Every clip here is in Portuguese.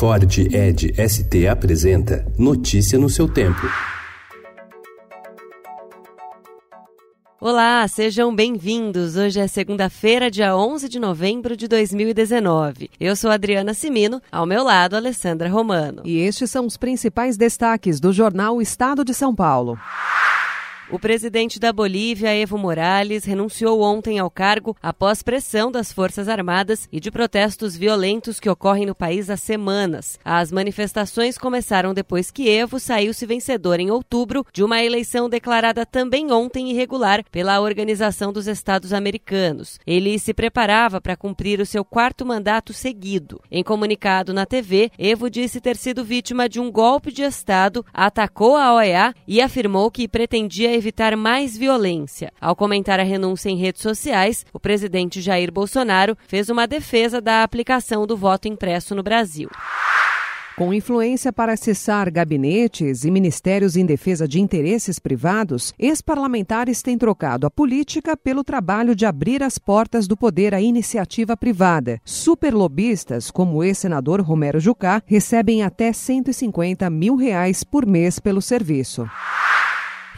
Ford Ed ST apresenta Notícia no seu tempo. Olá, sejam bem-vindos. Hoje é segunda-feira, dia 11 de novembro de 2019. Eu sou Adriana Simino, ao meu lado, Alessandra Romano. E estes são os principais destaques do jornal Estado de São Paulo. O presidente da Bolívia, Evo Morales, renunciou ontem ao cargo após pressão das Forças Armadas e de protestos violentos que ocorrem no país há semanas. As manifestações começaram depois que Evo saiu-se vencedor em outubro de uma eleição declarada também ontem irregular pela Organização dos Estados Americanos. Ele se preparava para cumprir o seu quarto mandato seguido. Em comunicado na TV, Evo disse ter sido vítima de um golpe de Estado, atacou a OEA e afirmou que pretendia evitar mais violência. Ao comentar a renúncia em redes sociais, o presidente Jair Bolsonaro fez uma defesa da aplicação do voto impresso no Brasil. Com influência para acessar gabinetes e ministérios em defesa de interesses privados, ex-parlamentares têm trocado a política pelo trabalho de abrir as portas do poder à iniciativa privada. Superlobistas, como o ex-senador Romero Jucá, recebem até 150 mil reais por mês pelo serviço.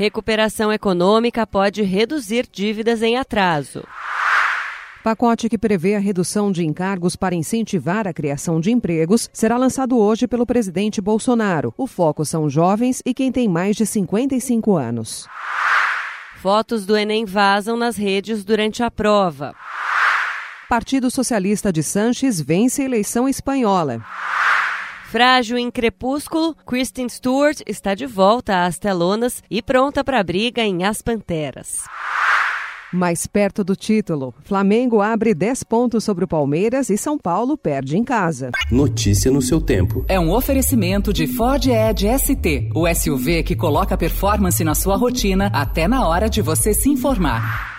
Recuperação econômica pode reduzir dívidas em atraso. Pacote que prevê a redução de encargos para incentivar a criação de empregos será lançado hoje pelo presidente Bolsonaro. O foco são jovens e quem tem mais de 55 anos. Fotos do Enem vazam nas redes durante a prova. Partido Socialista de Sanches vence a eleição espanhola. Frágil em crepúsculo, Kristen Stewart está de volta às telonas e pronta para a briga em As Panteras. Mais perto do título, Flamengo abre 10 pontos sobre o Palmeiras e São Paulo perde em casa. Notícia no seu tempo. É um oferecimento de Ford Edge ST, o SUV que coloca performance na sua rotina até na hora de você se informar.